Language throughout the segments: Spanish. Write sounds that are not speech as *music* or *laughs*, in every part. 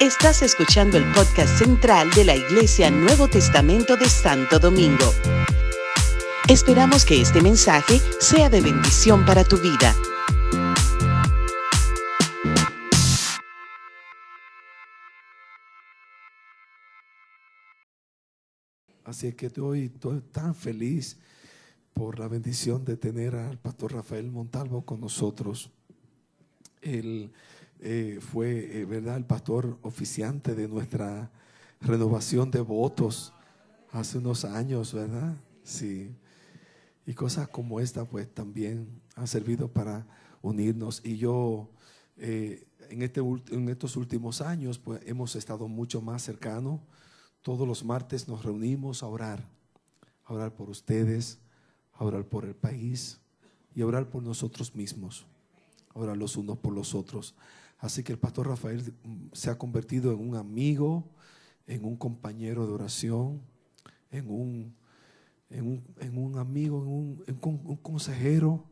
Estás escuchando el podcast central de la Iglesia Nuevo Testamento de Santo Domingo. Esperamos que este mensaje sea de bendición para tu vida. Así que hoy estoy tan feliz por la bendición de tener al pastor Rafael Montalvo con nosotros. Él eh, fue, eh, ¿verdad?, el pastor oficiante de nuestra renovación de votos hace unos años, ¿verdad? Sí. Y cosas como esta, pues también han servido para unirnos. Y yo, eh, en, este, en estos últimos años, pues hemos estado mucho más cercanos. Todos los martes nos reunimos a orar, orar por ustedes, orar por el país y orar por nosotros mismos, a orar los unos por los otros. Así que el pastor Rafael mm, se ha convertido en un amigo, en un compañero de oración, en un, en un, amigo, en, un, consejero.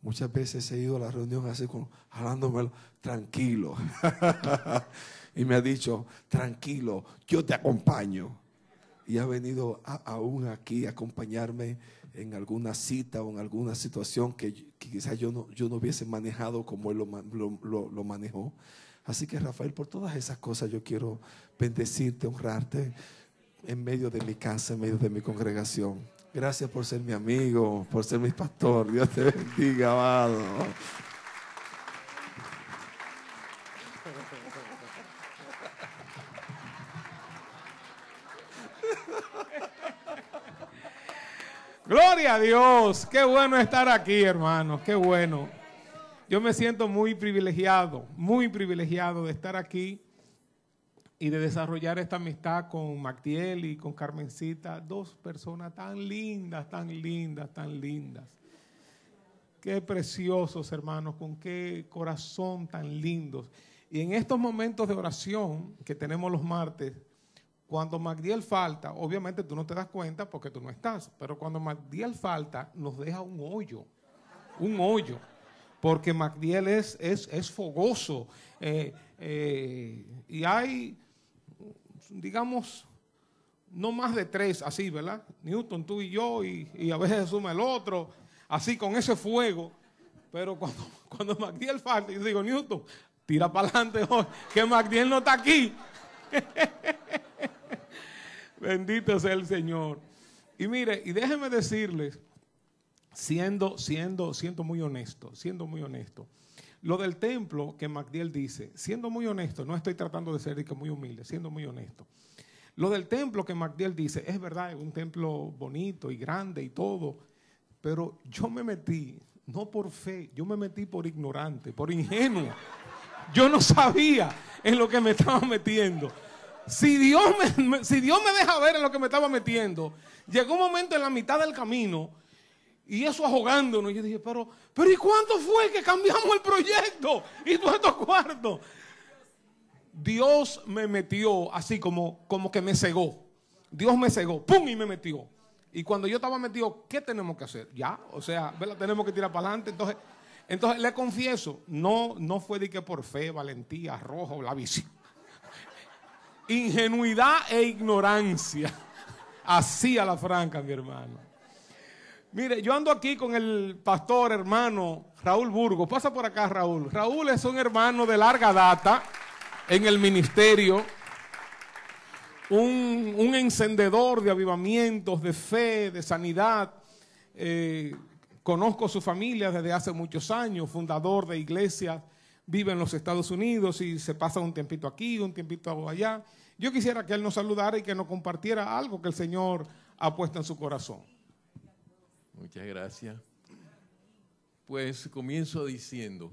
Muchas veces he ido a la reunión así, con, jalándome tranquilo. *laughs* y me ha dicho, tranquilo, yo te acompaño. Y ha venido aún aquí a acompañarme en alguna cita o en alguna situación que, quizás yo no, yo no hubiese manejado como él lo, lo, manejó. Así que Rafael, por todas esas cosas yo quiero bendecirte, honrarte en medio de mi casa, en medio de mi congregación. Gracias por ser mi amigo, por ser mi pastor. Dios te bendiga, amado. Gloria a Dios. Qué bueno estar aquí, hermanos. Qué bueno. Yo me siento muy privilegiado, muy privilegiado de estar aquí y de desarrollar esta amistad con Mactiel y con Carmencita. Dos personas tan lindas, tan lindas, tan lindas. Qué preciosos, hermanos, con qué corazón tan lindos. Y en estos momentos de oración que tenemos los martes, cuando Magdiel falta, obviamente tú no te das cuenta porque tú no estás, pero cuando Magdiel falta, nos deja un hoyo, un hoyo, porque Magdiel es, es, fogoso. Eh, eh, y hay, digamos, no más de tres así, ¿verdad? Newton, tú y yo, y, a veces suma el otro, así con ese fuego. Pero cuando, *laughs* cuando falta, yo digo, Newton, tira para adelante hoy, *laughs* que Magdiel no está aquí. *laughs* Bendito sea el Señor. Y mire, y déjeme decirles, siendo, siendo, siendo muy honesto, siendo muy honesto, lo del templo que Magdiel dice, siendo muy honesto, no estoy tratando de ser muy humilde, siendo muy honesto. Lo del templo que Magdiel dice, es verdad, es un templo bonito y grande y todo, pero yo me metí, no por fe, yo me metí por ignorante, por ingenuo. Yo no sabía en lo que me estaba metiendo si Dios, *laughs* me, si Dios me deja ver en lo que me estaba metiendo, llegó un momento en la mitad del camino y eso ahogándonos. Yo dije, pero, pero ¿y cuánto fue que cambiamos el proyecto? *laughs* Y todos estos cuartos. Dios me metió así como, como que me cegó. Dios me cegó, ¡pum! y me metió. Y cuando yo estaba metido, ¿qué tenemos que hacer? Ya, o sea, tenemos que tirar para adelante. Entonces, entonces le confieso, no, no fue de que por fe, valentía, rojo, la visión ingenuidad e ignorancia. Así a la franca, mi hermano. Mire, yo ando aquí con el pastor hermano Raúl Burgos. Pasa por acá, Raúl. Raúl es un hermano de larga data en el ministerio. Un, encendedor de avivamientos, de fe, de sanidad. Eh, conozco su familia desde hace muchos años, fundador de iglesias vive en los Estados Unidos y se pasa un tiempito aquí, un tiempito allá. Yo quisiera que él nos saludara y que nos compartiera algo que el Señor ha puesto en su corazón. Muchas gracias. Pues comienzo diciendo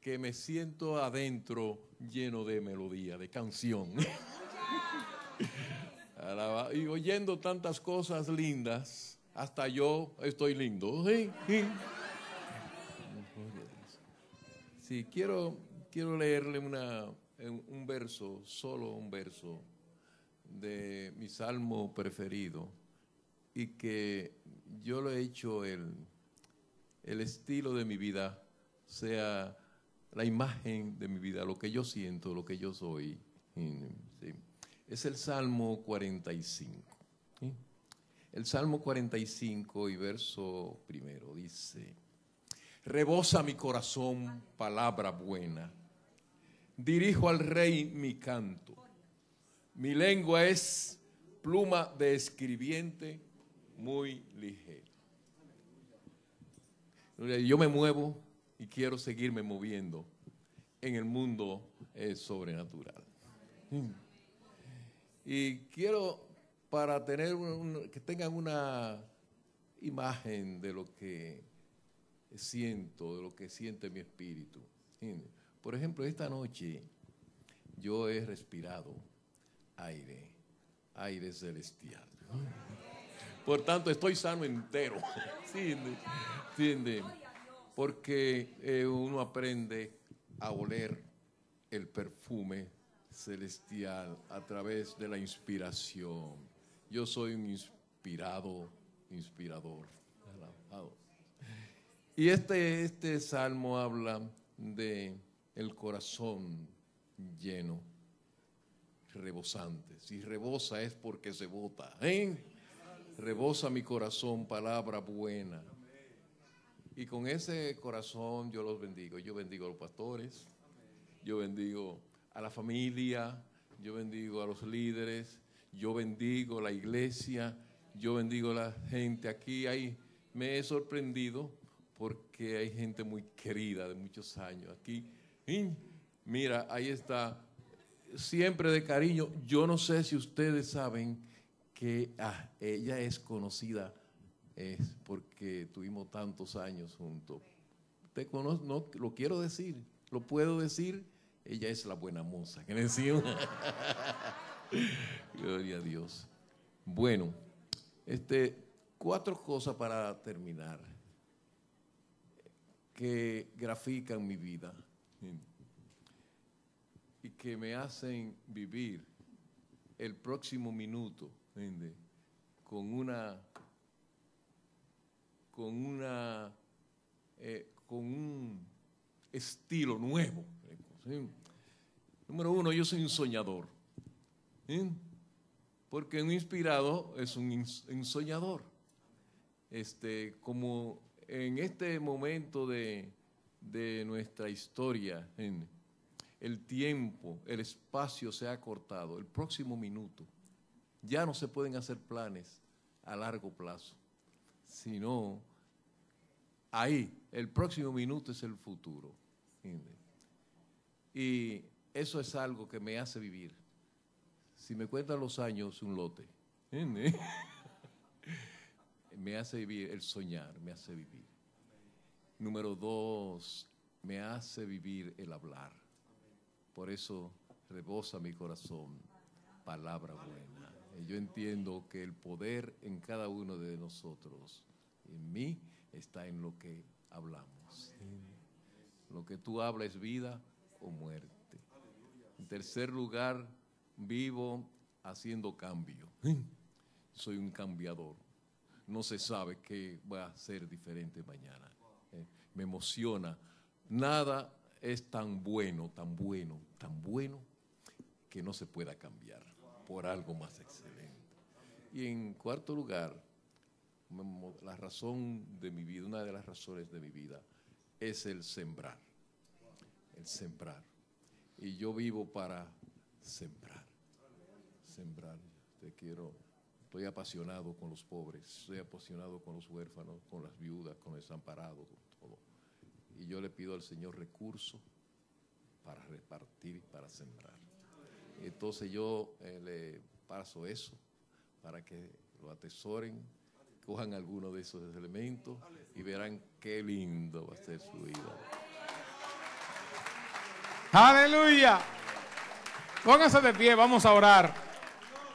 que me siento adentro lleno de melodía, de canción. *laughs* y oyendo tantas cosas lindas, hasta yo estoy lindo. Sí, quiero, quiero leerle una, un verso, solo un verso de mi salmo preferido y que yo lo he hecho el, el estilo de mi vida, sea la imagen de mi vida, lo que yo siento, lo que yo soy. Es el Salmo 45. ¿sí? El Salmo 45 y verso primero dice, rebosa mi corazón palabra buena, dirijo al rey mi canto, mi lengua es pluma de escribiente muy ligero. Yo me muevo y quiero seguirme moviendo en el mundo eh, sobrenatural. Y quiero, para tener que tengan una imagen de lo que siento, de lo que siente mi espíritu. Por ejemplo, esta noche yo he respirado aire, aire celestial. Por tanto, estoy sano entero. *laughs* ¿Entiende? Porque eh, uno aprende a oler el perfume celestial a través de la inspiración. Yo soy un inspirado, inspirador. Y este, este salmo habla de el corazón lleno, rebosante. Si rebosa es porque se bota. ¿eh? Rebosa mi corazón, palabra buena. Y con ese corazón yo los bendigo. Yo bendigo a los pastores, yo bendigo a la familia, yo bendigo a los líderes, yo bendigo la iglesia, yo bendigo a la gente. Aquí hay, me he sorprendido porque hay gente muy querida de muchos años. Aquí, mira, ahí está, siempre de cariño. Yo no sé si ustedes saben que ah, ella es conocida es porque tuvimos tantos años juntos. Te no lo quiero decir, lo puedo decir ella es la buena moza. ¿Qué decimos? *laughs* Gloria a Dios. Bueno, este, cuatro cosas para terminar que grafican mi vida y que me hacen vivir el próximo minuto con una con una eh, con un estilo nuevo Número uno, yo soy un soñador. Porque un inspirado es un, soñador. Este, como en este momento de, nuestra historia, el tiempo, el espacio se ha cortado, el próximo minuto, ya no se pueden hacer planes a largo plazo, sino ahí, el próximo minuto es el futuro. Y eso es algo que me hace vivir. Si me cuentan los años, un lote. *laughs* me hace vivir el soñar, me hace vivir. Número dos, me hace vivir el hablar. Por eso rebosa mi corazón palabra buena. Yo entiendo que el poder en cada uno de nosotros, en mí, está en lo que hablamos. Lo que tú hablas es vida, o muerte. En tercer lugar, vivo haciendo cambio. Soy un cambiador. No se sabe qué va a ser diferente mañana. Me emociona. Nada es tan bueno, tan bueno, tan bueno que no se pueda cambiar por algo más excelente. Y en cuarto lugar, la razón de mi vida, una de las razones de mi vida, es el sembrar el sembrar. Y yo vivo para sembrar. Sembrar. Te quiero, estoy apasionado con los pobres, estoy apasionado con los huérfanos, con las viudas, con el desamparados, Y yo le pido al Señor recursos para repartir, para sembrar. Entonces yo eh, le paso eso para que lo atesoren, cojan alguno de esos elementos y verán qué lindo va a ser su vida. Aleluya. Pónganse de pie, vamos a orar.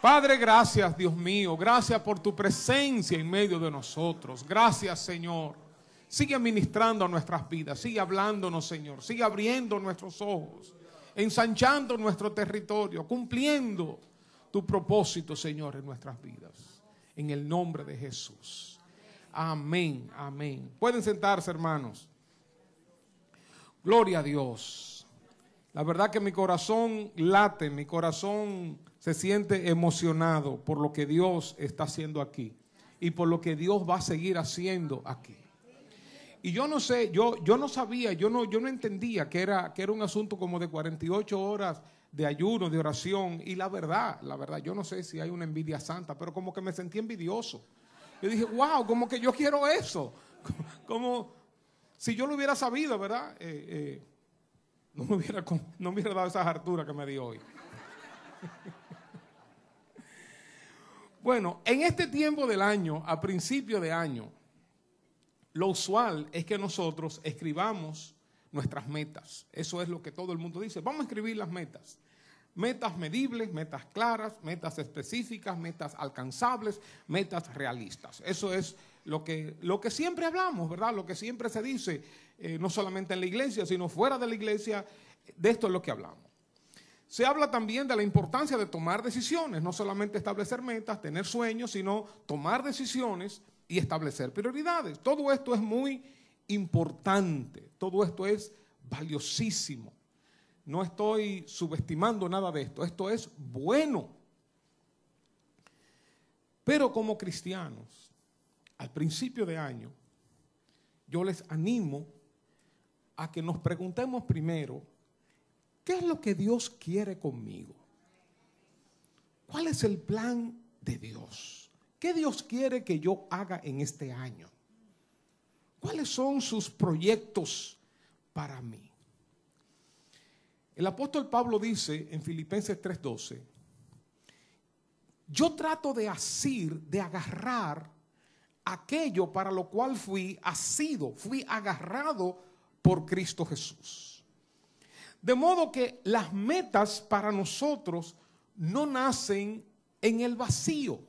Padre, gracias, Dios mío. Gracias por tu presencia en medio de nosotros. Gracias, Señor. Sigue administrando a nuestras vidas. Sigue hablándonos, Señor. Sigue abriendo nuestros ojos. Ensanchando nuestro territorio. Cumpliendo tu propósito, Señor, en nuestras vidas. En el nombre de Jesús. Amén, amén. Pueden sentarse, hermanos. Gloria a Dios. La verdad que mi corazón late, mi corazón se siente emocionado por lo que Dios está haciendo aquí y por lo que Dios va a seguir haciendo aquí. Y yo no sé, yo, yo no sabía, yo no, yo no entendía que era, que era un asunto como de 48 horas de ayuno, de oración. Y la verdad, la verdad, yo no sé si hay una envidia santa, pero como que me sentí envidioso. Yo dije, wow, como que yo quiero eso. *laughs* Como, si yo lo hubiera sabido, ¿verdad? Eh, eh, no, me hubiera, no me hubiera dado esa hartura que me dio hoy. *laughs* bueno, en este tiempo del año, a principio de año, lo usual es que nosotros escribamos nuestras metas. Eso es lo que todo el mundo dice. Vamos a escribir las metas. Metas medibles, metas claras, metas específicas, metas alcanzables, metas realistas. Eso es lo que, lo que siempre hablamos, ¿verdad? Lo que siempre se dice, eh, no solamente en la iglesia, sino fuera de la iglesia, de esto es lo que hablamos. Se habla también de la importancia de tomar decisiones, no solamente establecer metas, tener sueños, sino tomar decisiones y establecer prioridades. Todo esto es muy importante, todo esto es valiosísimo. No estoy subestimando nada de esto, esto es bueno. Pero como cristianos, al principio de año, yo les animo a que nos preguntemos primero, ¿qué es lo que Dios quiere conmigo? ¿Cuál es el plan de Dios? ¿Qué Dios quiere que yo haga en este año? ¿Cuáles son sus proyectos para mí? El apóstol Pablo dice en Filipenses 3:12, yo trato de asir, de agarrar aquello para lo cual fui asido, fui agarrado por Cristo Jesús. De modo que las metas para nosotros no nacen en el vacío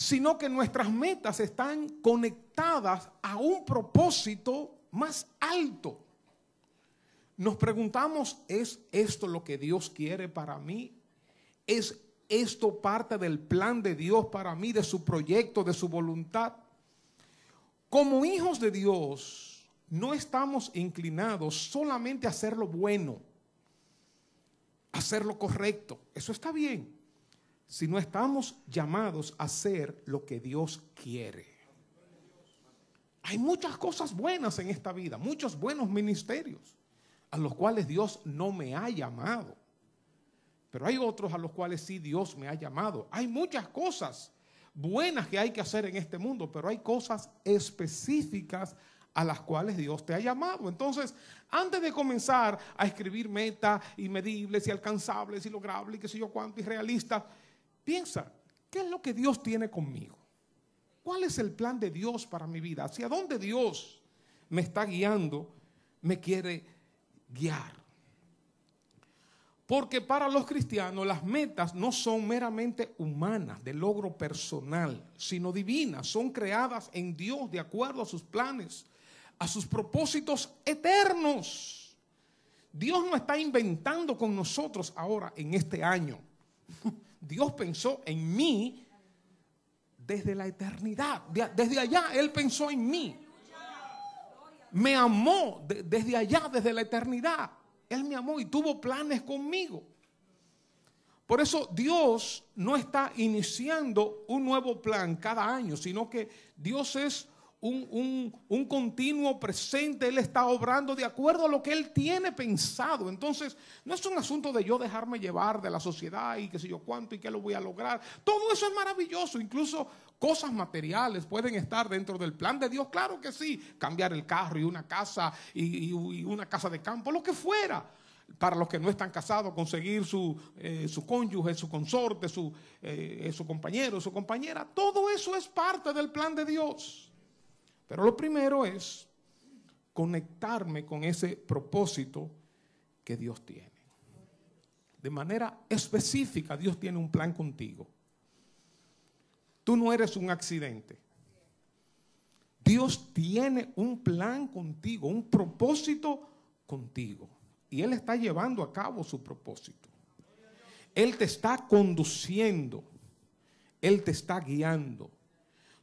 sino que nuestras metas están conectadas a un propósito más alto. Nos preguntamos, ¿es esto lo que Dios quiere para mí? ¿Es esto parte del plan de Dios para mí, de su proyecto, de su voluntad? Como hijos de Dios, no estamos inclinados solamente a hacer lo bueno, a hacer lo correcto. Eso está bien si no estamos llamados a hacer lo que Dios quiere. Hay muchas cosas buenas en esta vida, muchos buenos ministerios a los cuales Dios no me ha llamado. Pero hay otros a los cuales sí Dios me ha llamado. Hay muchas cosas buenas que hay que hacer en este mundo, pero hay cosas específicas a las cuales Dios te ha llamado. Entonces, antes de comenzar a escribir metas y medibles y alcanzables y logrables y qué sé yo cuánto y realistas, Piensa, ¿qué es lo que Dios tiene conmigo? ¿Cuál es el plan de Dios para mi vida? ¿Hacia dónde Dios me está guiando, me quiere guiar? Porque para los cristianos las metas no son meramente humanas, de logro personal, sino divinas. Son creadas en Dios de acuerdo a sus planes, a sus propósitos eternos. Dios no está inventando con nosotros ahora en este año. *laughs* Dios pensó en mí desde la eternidad. Desde allá Él pensó en mí. Me amó desde allá, desde la eternidad. Él me amó y tuvo planes conmigo. Por eso Dios no está iniciando un nuevo plan cada año, sino que Dios es un, continuo presente, Él está obrando de acuerdo a lo que Él tiene pensado. Entonces, no es un asunto de yo dejarme llevar de la sociedad y qué sé yo cuánto y qué lo voy a lograr. Todo eso es maravilloso, incluso cosas materiales pueden estar dentro del plan de Dios, claro que sí, cambiar el carro y una casa y, una casa de campo, lo que fuera para los que no están casados, conseguir su, eh, su cónyuge, su consorte, su, eh, su compañero, su compañera. Todo eso es parte del plan de Dios. Pero lo primero es conectarme con ese propósito que Dios tiene. De manera específica, Dios tiene un plan contigo. Tú no eres un accidente. Dios tiene un plan contigo, un propósito contigo. Y Él está llevando a cabo su propósito. Él te está conduciendo. Él te está guiando.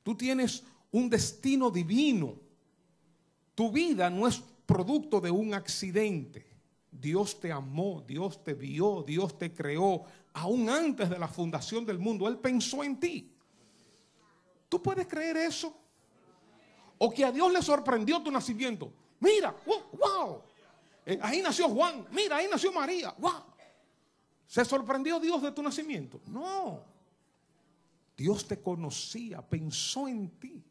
Tú tienes un destino divino. Tu vida no es producto de un accidente. Dios te amó, Dios te vio, Dios te creó, aún antes de la fundación del mundo. Él pensó en ti. ¿Tú puedes creer eso? O que a Dios le sorprendió tu nacimiento. Mira, wow, eh, ahí nació Juan, mira, ahí nació María, wow. ¿Se sorprendió Dios de tu nacimiento? No. Dios te conocía, pensó en ti.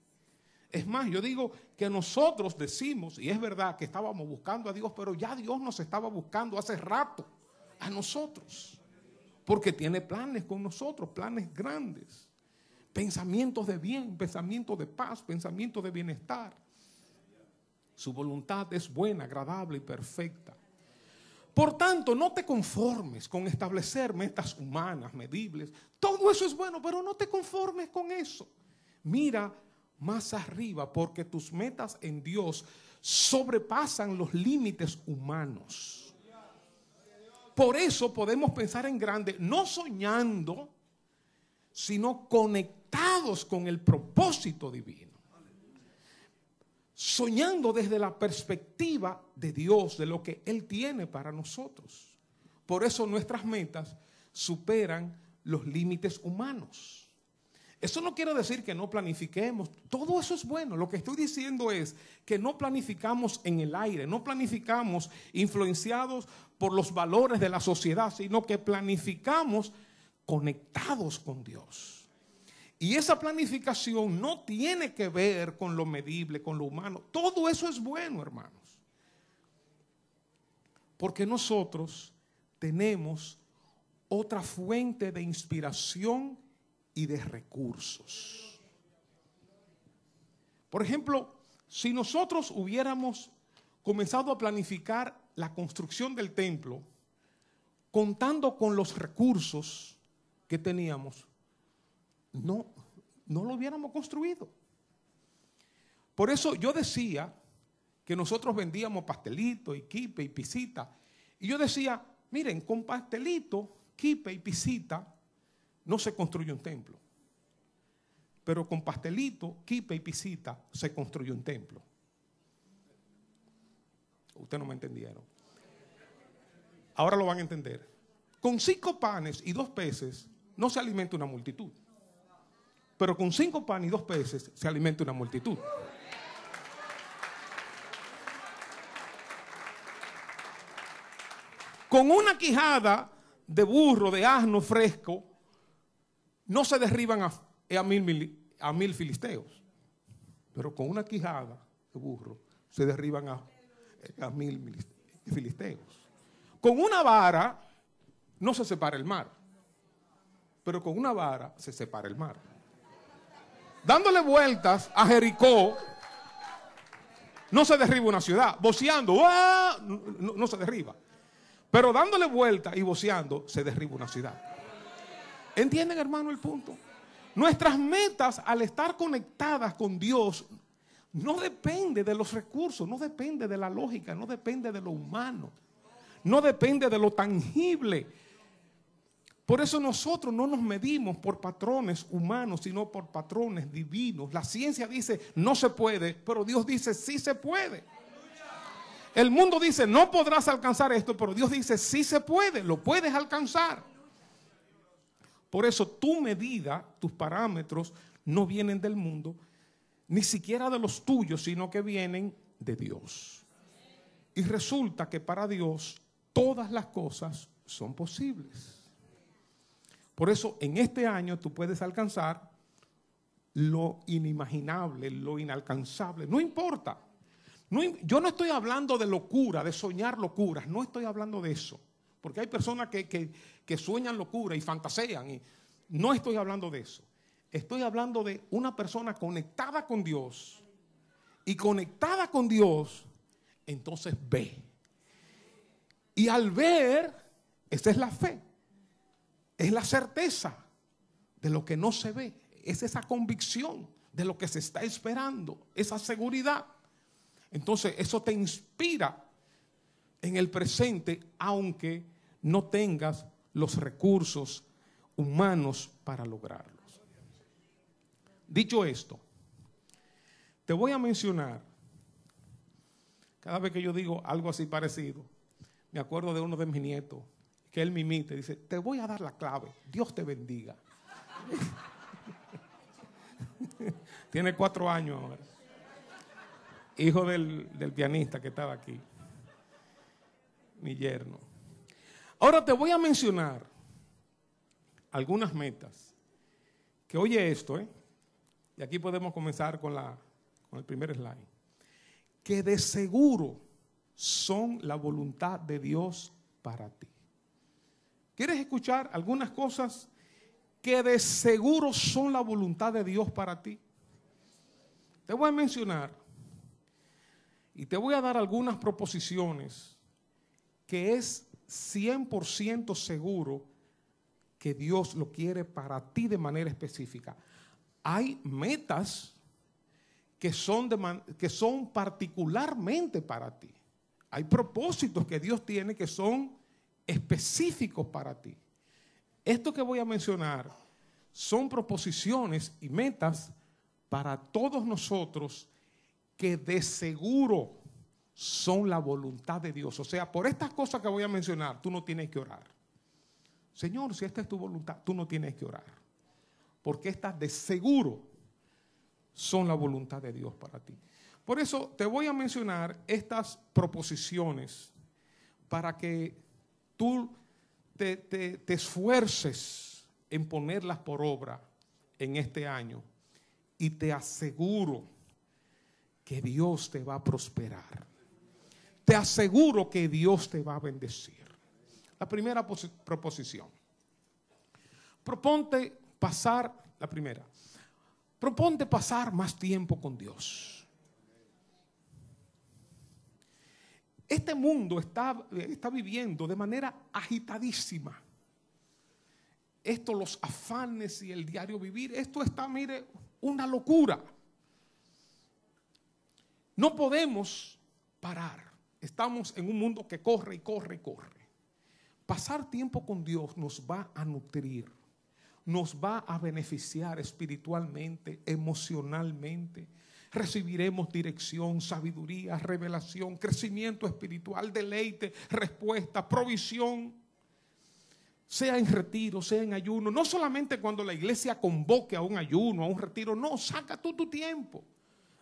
Es más, yo digo que nosotros decimos, y es verdad que estábamos buscando a Dios, pero ya Dios nos estaba buscando hace rato a nosotros. Porque tiene planes con nosotros, planes grandes. Pensamientos de bien, pensamientos de paz, pensamientos de bienestar. Su voluntad es buena, agradable y perfecta. Por tanto, no te conformes con establecer metas humanas, medibles. Todo eso es bueno, pero no te conformes con eso. Mira más arriba porque tus metas en Dios sobrepasan los límites humanos. Por eso podemos pensar en grande, no soñando, sino conectados con el propósito divino soñando desde la perspectiva de Dios, de lo que Él tiene para nosotros. Por eso nuestras metas superan los límites humanos. Eso no quiere decir que no planifiquemos, todo eso es bueno. Lo que estoy diciendo es que no planificamos en el aire, no planificamos influenciados por los valores de la sociedad, sino que planificamos conectados con Dios. Y esa planificación no tiene que ver con lo medible, con lo humano. Todo eso es bueno, hermanos. Porque nosotros tenemos otra fuente de inspiración y de recursos. Por ejemplo, si nosotros hubiéramos comenzado a planificar la construcción del templo contando con los recursos que teníamos, no, no lo hubiéramos construido. Por eso yo decía que nosotros vendíamos pastelito y quipe y pisita. Y yo decía, miren, con pastelito, quipe y pisita no se construye un templo. Pero con pastelito, quipe y pisita se construye un templo. Ustedes no me entendieron. Ahora lo van a entender. Con cinco panes y dos peces no se alimenta una multitud. Pero con cinco panes y dos peces se alimenta una multitud. Con una quijada de burro, de asno fresco, no se derriban a, mil, a mil filisteos. Pero con una quijada de burro se derriban a, mil filisteos. Con una vara no se separa el mar, pero con una vara se separa el mar dándole vueltas a Jericó, no se derriba una ciudad. Boceando, ¡ah! no, se derriba. Pero dándole vueltas y boceando, se derriba una ciudad. ¿Entienden, hermano, el punto? Nuestras metas al estar conectadas con Dios no depende de los recursos, no depende de la lógica, no depende de lo humano, no depende de lo tangible por eso nosotros no nos medimos por patrones humanos, sino por patrones divinos. La ciencia dice no se puede, pero Dios dice sí se puede. El mundo dice no podrás alcanzar esto, pero Dios dice sí se puede, lo puedes alcanzar. Por eso tu medida, tus parámetros no vienen del mundo, ni siquiera de los tuyos, sino que vienen de Dios. Y resulta que para Dios todas las cosas son posibles. Por eso en este año tú puedes alcanzar lo inimaginable, lo inalcanzable. No importa. yo no estoy hablando de locura, de soñar locuras. No estoy hablando de eso. Porque hay personas que, que sueñan locura y fantasean. Y no estoy hablando de eso. Estoy hablando de una persona conectada con Dios. Y conectada con Dios, entonces ve. Y al ver, esa es la fe es la certeza de lo que no se ve, es esa convicción de lo que se está esperando, esa seguridad. Entonces eso te inspira en el presente, aunque no tengas los recursos humanos para lograrlos. Dicho esto, te voy a mencionar Cada vez que yo digo algo así parecido, me acuerdo de uno de mis nietos, que él me imita y dice, te voy a dar la clave, Dios te bendiga. *laughs* Tiene cuatro años ahora. Hijo del, del pianista que estaba aquí, mi yerno. Ahora te voy a mencionar algunas metas. Que oye esto, ¿eh? Y aquí podemos comenzar con, la, con el primer slide. Que de seguro son la voluntad de Dios para ti. ¿Quieres escuchar algunas cosas que de seguro son la voluntad de Dios para ti? Te voy a mencionar y te voy a dar algunas proposiciones que es 100% seguro que Dios lo quiere para ti de manera específica. Hay metas que son, que son particularmente para ti. Hay propósitos que Dios tiene que son específicos para ti. Esto que voy a mencionar son proposiciones y metas para todos nosotros que de seguro son la voluntad de Dios. O sea, por estas cosas que voy a mencionar, tú no tienes que orar. Señor, si esta es tu voluntad, tú no tienes que orar. Porque estas de seguro son la voluntad de Dios para ti. Por eso te voy a mencionar estas proposiciones para que tú te, te esfuerces en ponerlas por obra en este año. Y te aseguro que Dios te va a prosperar te aseguro que Dios te va a bendecir. La primera proposición. Proponte pasar, la primera, proponte pasar más tiempo con Dios. Este mundo está, está viviendo de manera agitadísima. Esto, los afanes y el diario vivir, esto está, mire, una locura. No podemos parar. Estamos en un mundo que corre y corre y corre. Pasar tiempo con Dios nos va a nutrir, nos va a beneficiar espiritualmente, emocionalmente. Recibiremos dirección, sabiduría, revelación, crecimiento espiritual, deleite, respuesta, provisión. Sea en retiro, sea en ayuno. No solamente cuando la iglesia convoque a un ayuno, a un retiro. No, saca tú tu tiempo.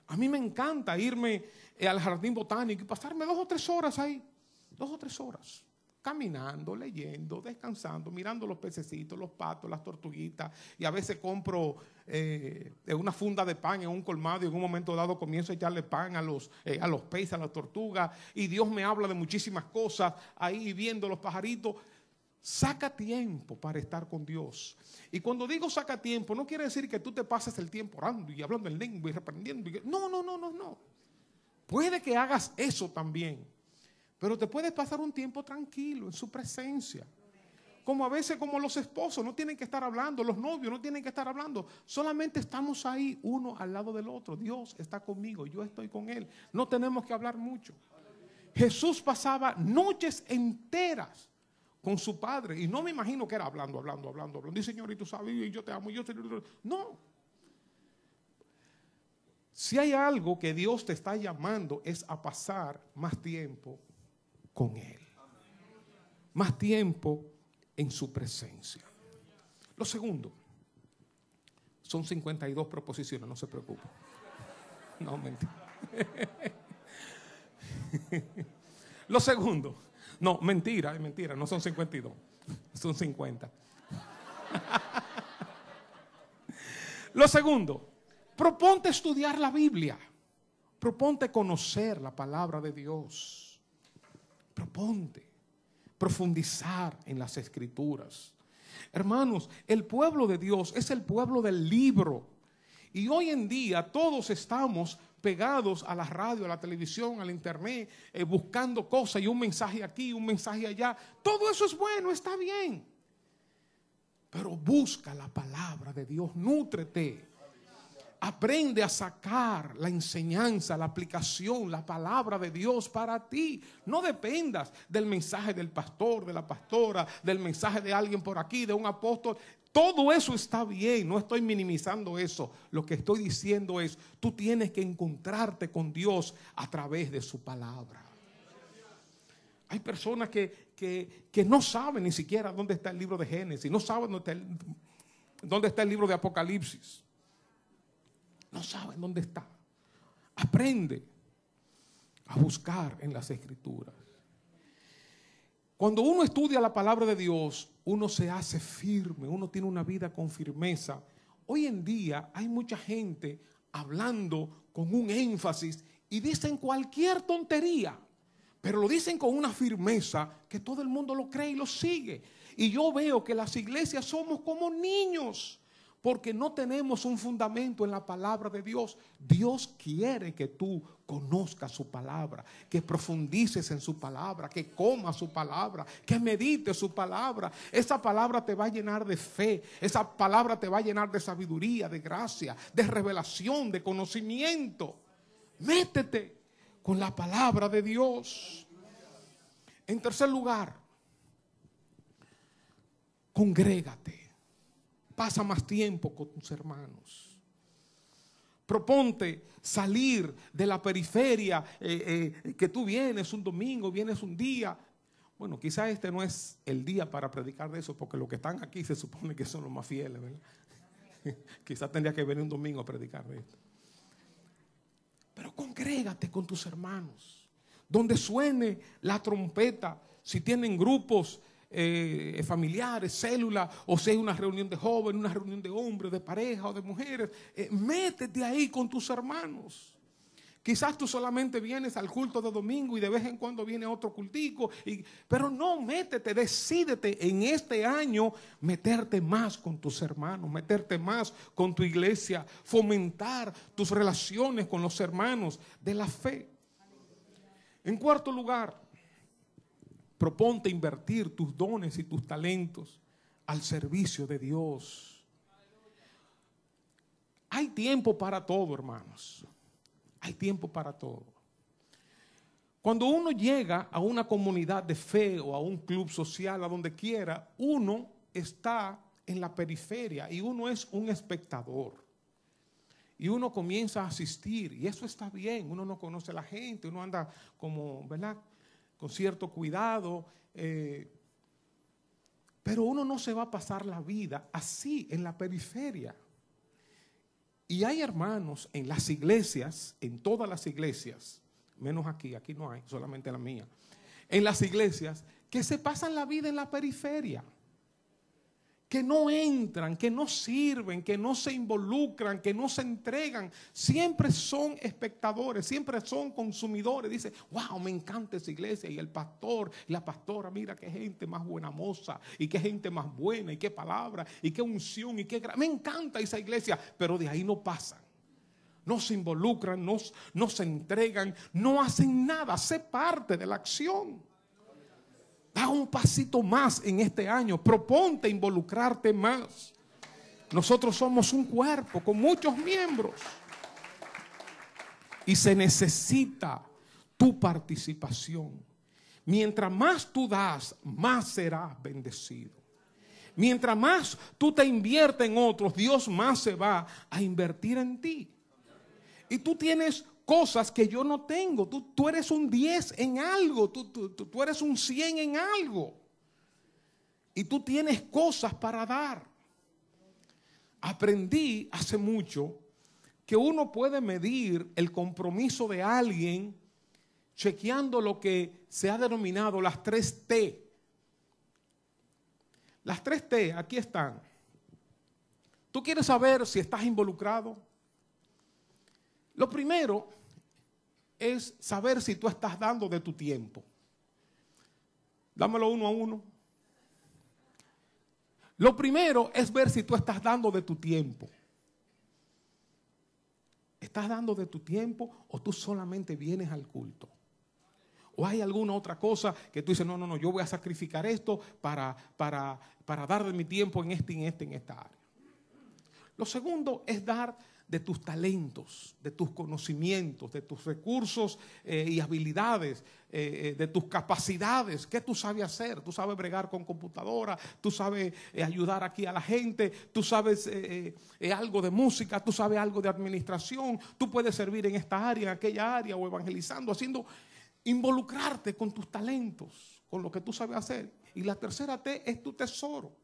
A mí me encanta irme al jardín botánico y pasarme dos o tres horas ahí, dos o tres horas, caminando, leyendo, descansando, mirando los pececitos, los patos, las tortuguitas, y a veces compro eh, una funda de pan en un colmado y en un momento dado comienzo a echarle pan a los, eh, a los peces, a las tortugas, y Dios me habla de muchísimas cosas ahí viendo los pajaritos. Saca tiempo para estar con Dios. Y cuando digo saca tiempo, no quiere decir que tú te pases el tiempo orando y hablando en lengua y reprendiendo. No, no, no, no, no. Puede que hagas eso también. Pero te puedes pasar un tiempo tranquilo en su presencia. Como a veces como los esposos no tienen que estar hablando, los novios no tienen que estar hablando. Solamente estamos ahí uno al lado del otro. Dios está conmigo, yo estoy con Él. No tenemos que hablar mucho. Jesús pasaba noches enteras con su padre. Y no me imagino que era hablando, hablando, hablando, hablando. Dice, Señor, y tú sabes, y yo te amo, y yo te... No. Si hay algo que Dios te está llamando es a pasar más tiempo con Él. Más tiempo en su presencia. Lo segundo, son 52 proposiciones, no se preocupe. No, mentira. *laughs* Lo segundo, no, mentira, es mentira, no son 52, son 50. *laughs* Lo segundo, proponte estudiar la Biblia, proponte conocer la palabra de Dios, proponte profundizar en las escrituras. Hermanos, el pueblo de Dios es el pueblo del libro. Y hoy en día todos estamos pegados a la radio, a la televisión, al internet, eh, buscando cosas y un mensaje aquí, un mensaje allá. Todo eso es bueno, está bien. Pero busca la palabra de Dios, nútrete. Aprende a sacar la enseñanza, la aplicación, la palabra de Dios para ti. No dependas del mensaje del pastor, de la pastora, del mensaje de alguien por aquí, de un apóstol. Todo eso está bien, no estoy minimizando eso. Lo que estoy diciendo es, tú tienes que encontrarte con Dios a través de su palabra. Hay personas que, que, no saben ni siquiera dónde está el libro de Génesis, no saben dónde está el libro de Apocalipsis. No saben dónde está. Aprende a buscar en las escrituras. Cuando uno estudia la palabra de Dios, uno se hace firme, uno tiene una vida con firmeza. Hoy en día hay mucha gente hablando con un énfasis y dicen cualquier tontería, pero lo dicen con una firmeza que todo el mundo lo cree y lo sigue. Y yo veo que las iglesias somos como niños porque no tenemos un fundamento en la palabra de Dios. Dios quiere que tú conozcas su palabra, que profundices en su palabra, que comas su palabra, que medites su palabra. Esa palabra te va a llenar de fe, esa palabra te va a llenar de sabiduría, de gracia, de revelación, de conocimiento. Métete con la palabra de Dios. En tercer lugar, congrégate. Pasa más tiempo con tus hermanos. Proponte salir de la periferia eh, eh, que tú vienes un domingo, vienes un día. Bueno, quizás este no es el día para predicar de eso, porque los que están aquí se supone que son los más fieles, ¿verdad? *laughs* quizás tendría que venir un domingo a predicar de esto. Pero congrégate con tus hermanos, donde suene la trompeta, si tienen grupos eh, familiares, células, o sea una reunión de jóvenes, una reunión de hombres, de pareja o de mujeres, eh, métete ahí con tus hermanos. Quizás tú solamente vienes al culto de domingo y de vez en cuando viene otro cultico, pero no, métete, decídete en este año meterte más con tus hermanos, meterte más con tu iglesia, fomentar tus relaciones con los hermanos de la fe. En cuarto lugar, Proponte invertir tus dones y tus talentos al servicio de Dios. Hay tiempo para todo, hermanos. Hay tiempo para todo. Cuando uno llega a una comunidad de fe o a un club social, a donde quiera, uno está en la periferia y uno es un espectador. Y uno comienza a asistir y eso está bien, uno no conoce a la gente, uno anda como, ¿verdad? Con cierto cuidado. Eh, pero uno no se va a pasar la vida así en la periferia. Y hay hermanos en las iglesias, en todas las iglesias, menos aquí, aquí no hay, solamente la mía, en las iglesias que se pasan la vida en la periferia que no entran, que no sirven, que no se involucran, que no se entregan, siempre son espectadores, siempre son consumidores. Dice, wow, me encanta esa iglesia y el pastor, la pastora, mira qué gente más buena moza y qué gente más buena y qué palabra y qué unción y qué... Me encanta esa iglesia, pero de ahí no pasan. No se involucran, no, no se entregan, no hacen nada, sé parte de la acción. Da un pasito más en este año. Proponte involucrarte más. Nosotros somos un cuerpo con muchos miembros. Y se necesita tu participación. Mientras más tú das, más serás bendecido. Mientras más tú te inviertes en otros, Dios más se va a invertir en ti. Y tú tienes cosas que yo no tengo. Tú, tú eres un 10 en algo, tú, tú, tú eres un 100 en algo. Y tú tienes cosas para dar. Aprendí hace mucho que uno puede medir el compromiso de alguien chequeando lo que se ha denominado las tres T. Las tres T, aquí están. ¿Tú quieres saber si estás involucrado? Lo primero es saber si tú estás dando de tu tiempo. Dámelo uno a uno. Lo primero es ver si tú estás dando de tu tiempo. ¿Estás dando de tu tiempo o tú solamente vienes al culto? ¿O hay alguna otra cosa que tú dices, no, no, no, yo voy a sacrificar esto para, para, para dar de mi tiempo en este, en este, en esta área? Lo segundo es dar de tus talentos, de tus conocimientos, de tus recursos eh, y habilidades, eh, eh, de tus capacidades. ¿Qué tú sabes hacer? Tú sabes bregar con computadora, tú sabes ayudar aquí a la gente, tú sabes algo de música, tú sabes algo de administración, tú puedes servir en esta área, en aquella área o evangelizando, haciendo, involucrarte con tus talentos, con lo que tú sabes hacer. Y la tercera T es tu tesoro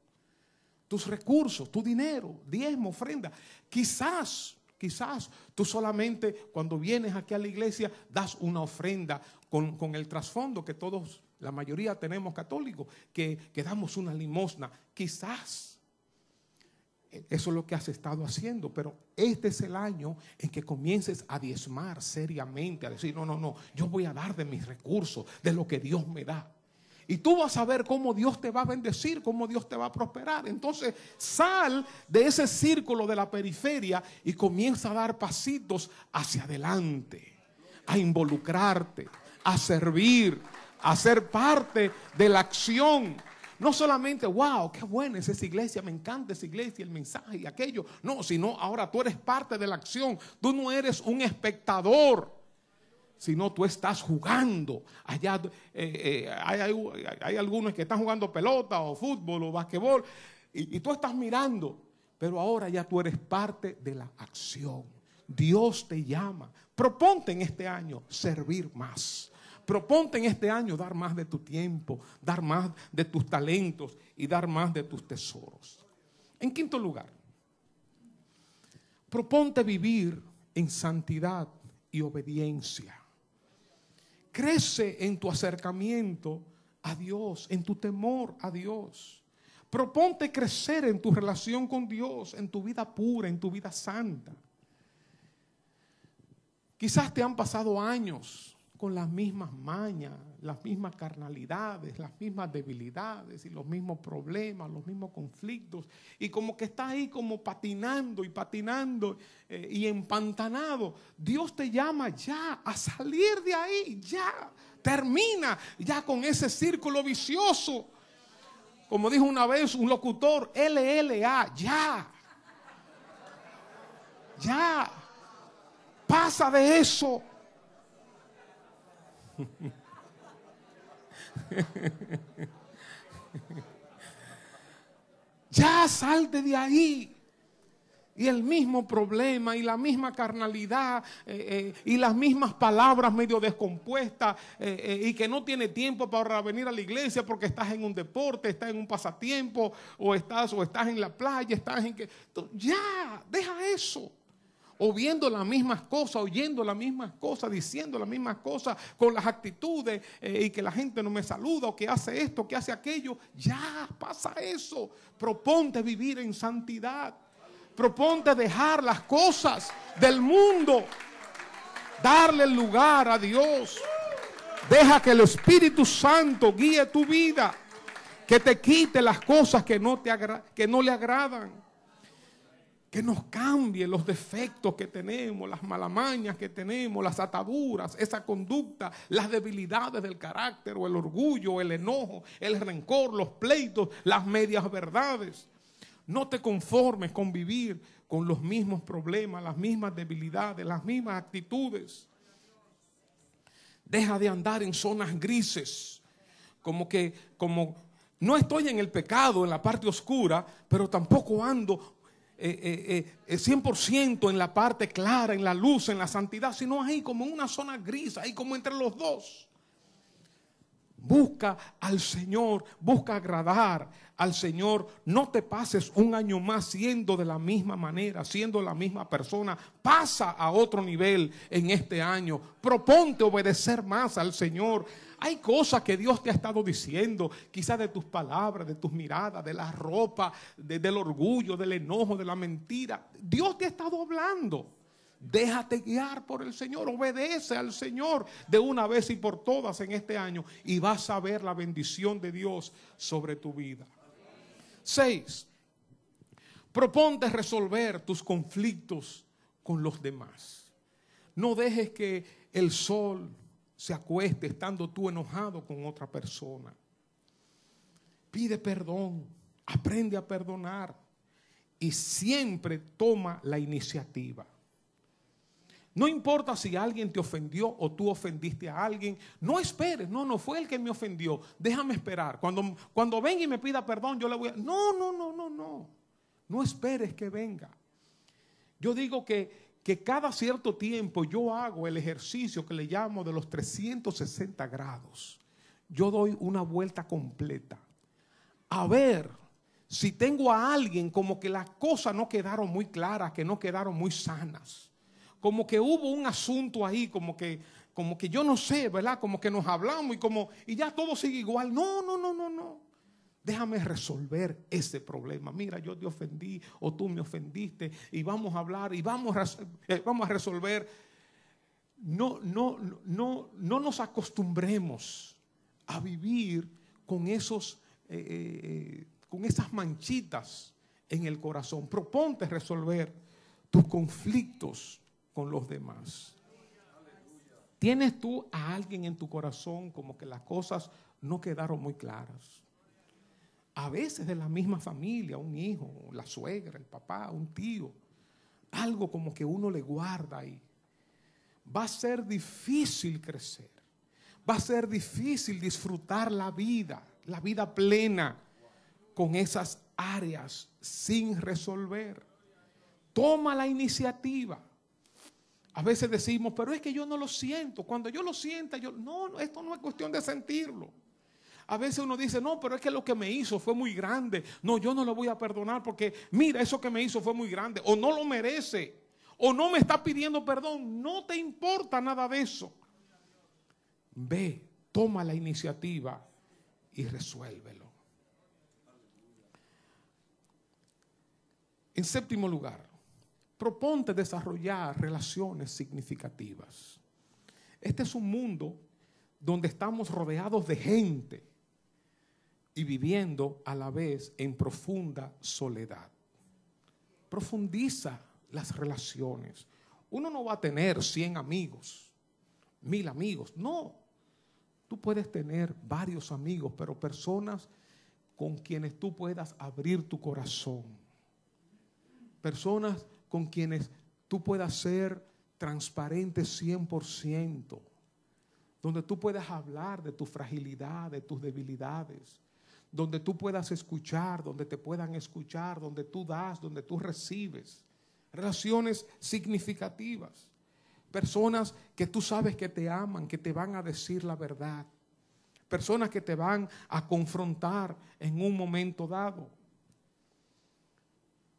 tus recursos, tu dinero, diezmo, ofrenda. Quizás, quizás tú solamente cuando vienes aquí a la iglesia das una ofrenda con, el trasfondo que todos, la mayoría tenemos católicos, que, que damos una limosna. Quizás. Eso es lo que has estado haciendo, pero este es el año en que comiences a diezmar seriamente, a decir, no, no, no, yo voy a dar de mis recursos, de lo que Dios me da. Y tú vas a ver cómo Dios te va a bendecir, cómo Dios te va a prosperar. Entonces sal de ese círculo de la periferia y comienza a dar pasitos hacia adelante, a involucrarte, a servir, a ser parte de la acción. No solamente, wow, qué buena es esa iglesia, me encanta esa iglesia, el mensaje y aquello. No, sino ahora tú eres parte de la acción. Tú no eres un espectador sino tú estás jugando. Allá eh, eh, hay, algunos que están jugando pelota o fútbol o basquetbol y tú estás mirando, pero ahora ya tú eres parte de la acción. Dios te llama. Proponte en este año servir más. Proponte en este año dar más de tu tiempo, dar más de tus talentos y dar más de tus tesoros. En quinto lugar, proponte vivir en santidad y obediencia. Crece en tu acercamiento a Dios, en tu temor a Dios. Proponte crecer en tu relación con Dios, en tu vida pura, en tu vida santa. Quizás te han pasado años con las mismas mañas, las mismas carnalidades, las mismas debilidades y los mismos problemas, los mismos conflictos. Y como que está ahí como patinando y patinando eh, y empantanado. Dios te llama ya a salir de ahí, ya. Termina ya con ese círculo vicioso. Como dijo una vez un locutor, LLA, ya. Ya. Pasa de eso. *laughs* ya salte de ahí. Y el mismo problema y la misma carnalidad eh, eh, y las mismas palabras medio descompuestas eh, y que no tiene tiempo para venir a la iglesia porque estás en un deporte, estás en un pasatiempo o estás, o estás en la playa, estás en que... Ya, deja eso o viendo las mismas cosas, oyendo las mismas cosas, diciendo las mismas cosas, con las actitudes eh, y que la gente no me saluda o que hace esto, que hace aquello. Ya pasa eso. Proponte vivir en santidad. Proponte dejar las cosas del mundo. Darle lugar a Dios. Deja que el Espíritu Santo guíe tu vida. Que te quite las cosas que no, te que no le agradan que nos cambie los defectos que tenemos, las malamañas que tenemos, las ataduras, esa conducta, las debilidades del carácter o el orgullo, el enojo, el rencor, los pleitos, las medias verdades. No te conformes con vivir con los mismos problemas, las mismas debilidades, las mismas actitudes. Deja de andar en zonas grises, como que, como no estoy en el pecado, en la parte oscura, pero tampoco ando 100% eh, eh, eh, en la parte clara, en la luz, en la santidad, sino ahí como en una zona gris, ahí como entre los dos. Busca al Señor, busca agradar al Señor. No te pases un año más siendo de la misma manera, siendo la misma persona. Pasa a otro nivel en este año. Proponte obedecer más al Señor. Hay cosas que Dios te ha estado diciendo, quizás de tus palabras, de tus miradas, de la ropa, del orgullo, del enojo, de la mentira. Dios te ha estado hablando. Déjate guiar por el Señor, obedece al Señor de una vez y por todas en este año y vas a ver la bendición de Dios sobre tu vida. Seis, proponte resolver tus conflictos con los demás. No dejes que el sol, se acueste estando tú enojado con otra persona. Pide perdón, aprende a perdonar y siempre toma la iniciativa. No importa si alguien te ofendió o tú ofendiste a alguien, no esperes, no, no fue el que me ofendió, déjame esperar. Cuando, cuando venga y me pida perdón, yo le voy a... No, no, no, no, no, no esperes que venga. Yo digo que, que cada cierto tiempo yo hago el ejercicio que le llamo de los 360 grados. Yo doy una vuelta completa. A ver si tengo a alguien como que las cosas no quedaron muy claras, que no quedaron muy sanas. Como que hubo un asunto ahí, como que, como que yo no sé, ¿verdad? Como que nos hablamos y como, y ya todo sigue igual. No, no, no, no, no. Déjame resolver ese problema. Mira, yo te ofendí o tú me ofendiste y vamos a hablar y vamos a, eh, vamos a resolver. No, no, no, no nos acostumbremos a vivir con esos eh, eh, con esas manchitas en el corazón. Proponte resolver tus conflictos con los demás. ¿Tienes tú a alguien en tu corazón como que las cosas no quedaron muy claras? A veces de la misma familia, un hijo, la suegra, el papá, un tío, algo como que uno le guarda ahí. Va a ser difícil crecer, va a ser difícil disfrutar la vida, la vida plena con esas áreas sin resolver. Toma la iniciativa. A veces decimos, pero es que yo no lo siento. Cuando yo lo sienta, yo, no, esto no es cuestión de sentirlo. A veces uno dice, no, pero es que lo que me hizo fue muy grande. No, yo no lo voy a perdonar porque, mira, eso que me hizo fue muy grande. O no lo merece. O no me está pidiendo perdón. No te importa nada de eso. Ve, toma la iniciativa y resuélvelo. En séptimo lugar, proponte desarrollar relaciones significativas. Este es un mundo donde estamos rodeados de gente y viviendo a la vez en profunda soledad. Profundiza las relaciones. Uno no va a tener 100 amigos, mil amigos, no. Tú puedes tener varios amigos, pero personas con quienes tú puedas abrir tu corazón personas con quienes tú puedas ser transparente 100%, donde tú puedas hablar de tu fragilidad, de tus debilidades, donde tú puedas escuchar, donde te puedan escuchar, donde tú das, donde tú recibes. Relaciones significativas. Personas que tú sabes que te aman, que te van a decir la verdad. Personas que te van a confrontar en un momento dado.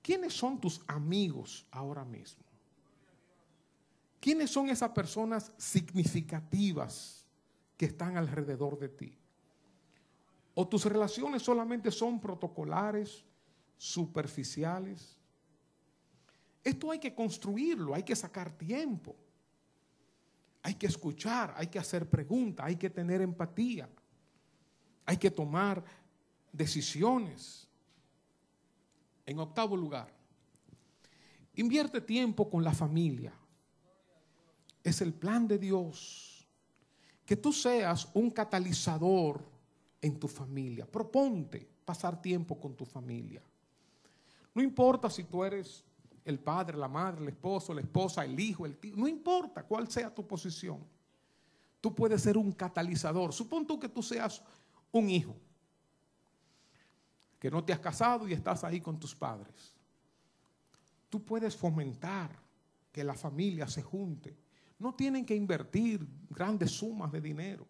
¿Quiénes son tus amigos ahora mismo? ¿Quiénes son esas personas significativas que están alrededor de ti? ¿O tus relaciones solamente son protocolares, superficiales? Esto hay que construirlo, hay que sacar tiempo. Hay que escuchar, hay que hacer preguntas, hay que tener empatía. Hay que tomar decisiones. En octavo lugar, invierte tiempo con la familia. Es el plan de Dios que tú seas un catalizador en tu familia. Proponte pasar tiempo con tu familia. No importa si tú eres el padre, la madre, el esposo, la esposa, el hijo, el tío, no importa cuál sea tu posición. Tú puedes ser un catalizador. Supón tú que tú seas un hijo que no te has casado y estás ahí con tus padres. Tú puedes fomentar que la familia se junte. No tienen que invertir grandes sumas de dinero.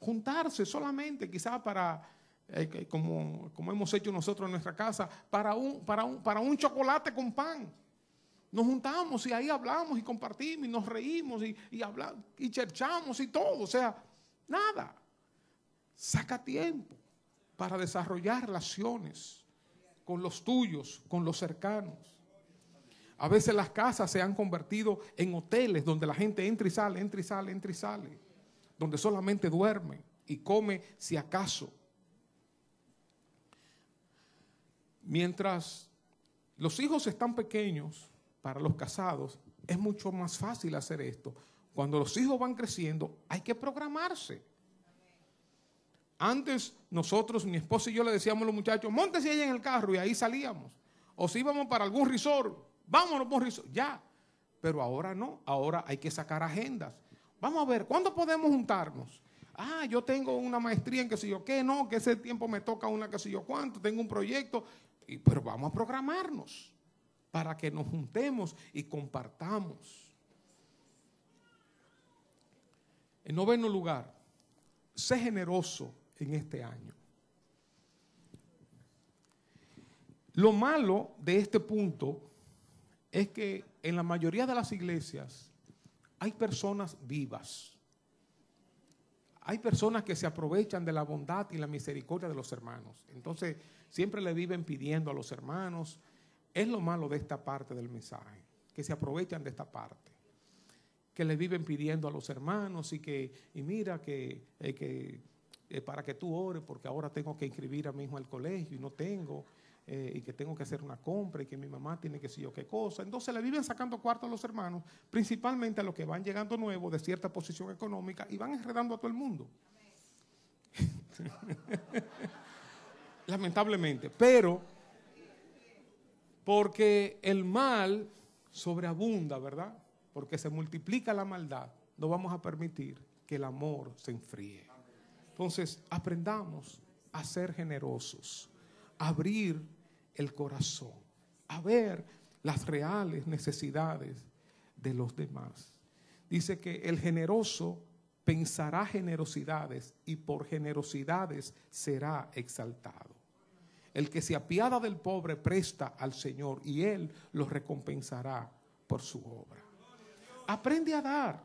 Juntarse solamente quizás para, eh, como, como, hemos hecho nosotros en nuestra casa, para un, para, un, para un chocolate con pan. Nos juntamos y ahí hablamos y compartimos y nos reímos y, y hablamos y cherchamos y todo. O sea, nada. Saca tiempo para desarrollar relaciones con los tuyos, con los cercanos. A veces las casas se han convertido en hoteles donde la gente entra y sale, entra y sale, entra y sale, donde solamente duerme y come si acaso. Mientras los hijos están pequeños, para los casados, es mucho más fácil hacer esto. Cuando los hijos van creciendo, hay que programarse. Antes nosotros, mi esposa y yo le decíamos a los muchachos, montese ahí en el carro y ahí salíamos. O si íbamos para algún resort, vámonos por resort, ya. Pero ahora no, ahora hay que sacar agendas. Vamos a ver, ¿cuándo podemos juntarnos? Ah, yo tengo una maestría en qué sé yo qué, no, que ese tiempo me toca una qué sé yo cuánto, tengo un proyecto, pero vamos a programarnos para que nos juntemos y compartamos. En noveno lugar, sé generoso en este año. Lo malo de este punto es que en la mayoría de las iglesias hay personas vivas. Hay personas que se aprovechan de la bondad y la misericordia de los hermanos. Entonces, siempre le viven pidiendo a los hermanos. Es lo malo de esta parte del mensaje, que se aprovechan de esta parte. Que le viven pidiendo a los hermanos y que, y mira que, eh, que eh, para que tú ores, porque ahora tengo que inscribir a mi hijo al colegio y no tengo. Eh, y que tengo que hacer una compra y que mi mamá tiene que decir yo qué cosa. Entonces le viven sacando cuartos a los hermanos, principalmente a los que van llegando nuevos de cierta posición económica y van enredando a todo el mundo. *laughs* Lamentablemente. Pero, porque el mal sobreabunda, ¿verdad? Porque se multiplica la maldad, no vamos a permitir que el amor se enfríe. Entonces, aprendamos a ser generosos abrir el corazón, a ver las reales necesidades de los demás. Dice que el generoso pensará generosidades y por generosidades será exaltado. El que se apiada del pobre presta al Señor y Él lo recompensará por su obra. Aprende a dar,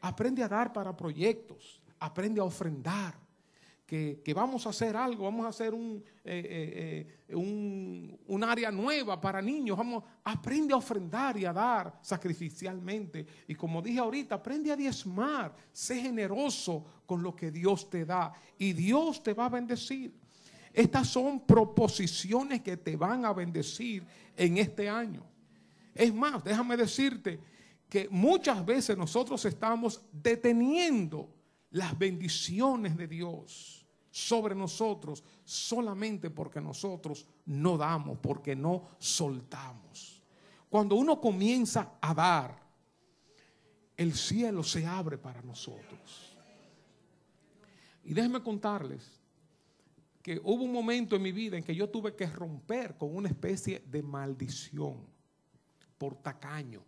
aprende a dar para proyectos, aprende a ofrendar que, vamos a hacer algo, vamos a hacer un, eh, eh, eh, un, área nueva para niños, vamos, aprende a ofrendar y a dar sacrificialmente. Y como dije ahorita, aprende a diezmar, sé generoso con lo que Dios te da y Dios te va a bendecir. Estas son proposiciones que te van a bendecir en este año. Es más, déjame decirte que muchas veces nosotros estamos deteniendo las bendiciones de Dios sobre nosotros solamente porque nosotros no damos, porque no soltamos. Cuando uno comienza a dar, el cielo se abre para nosotros. Y déjenme contarles que hubo un momento en mi vida en que yo tuve que romper con una especie de maldición por tacaño.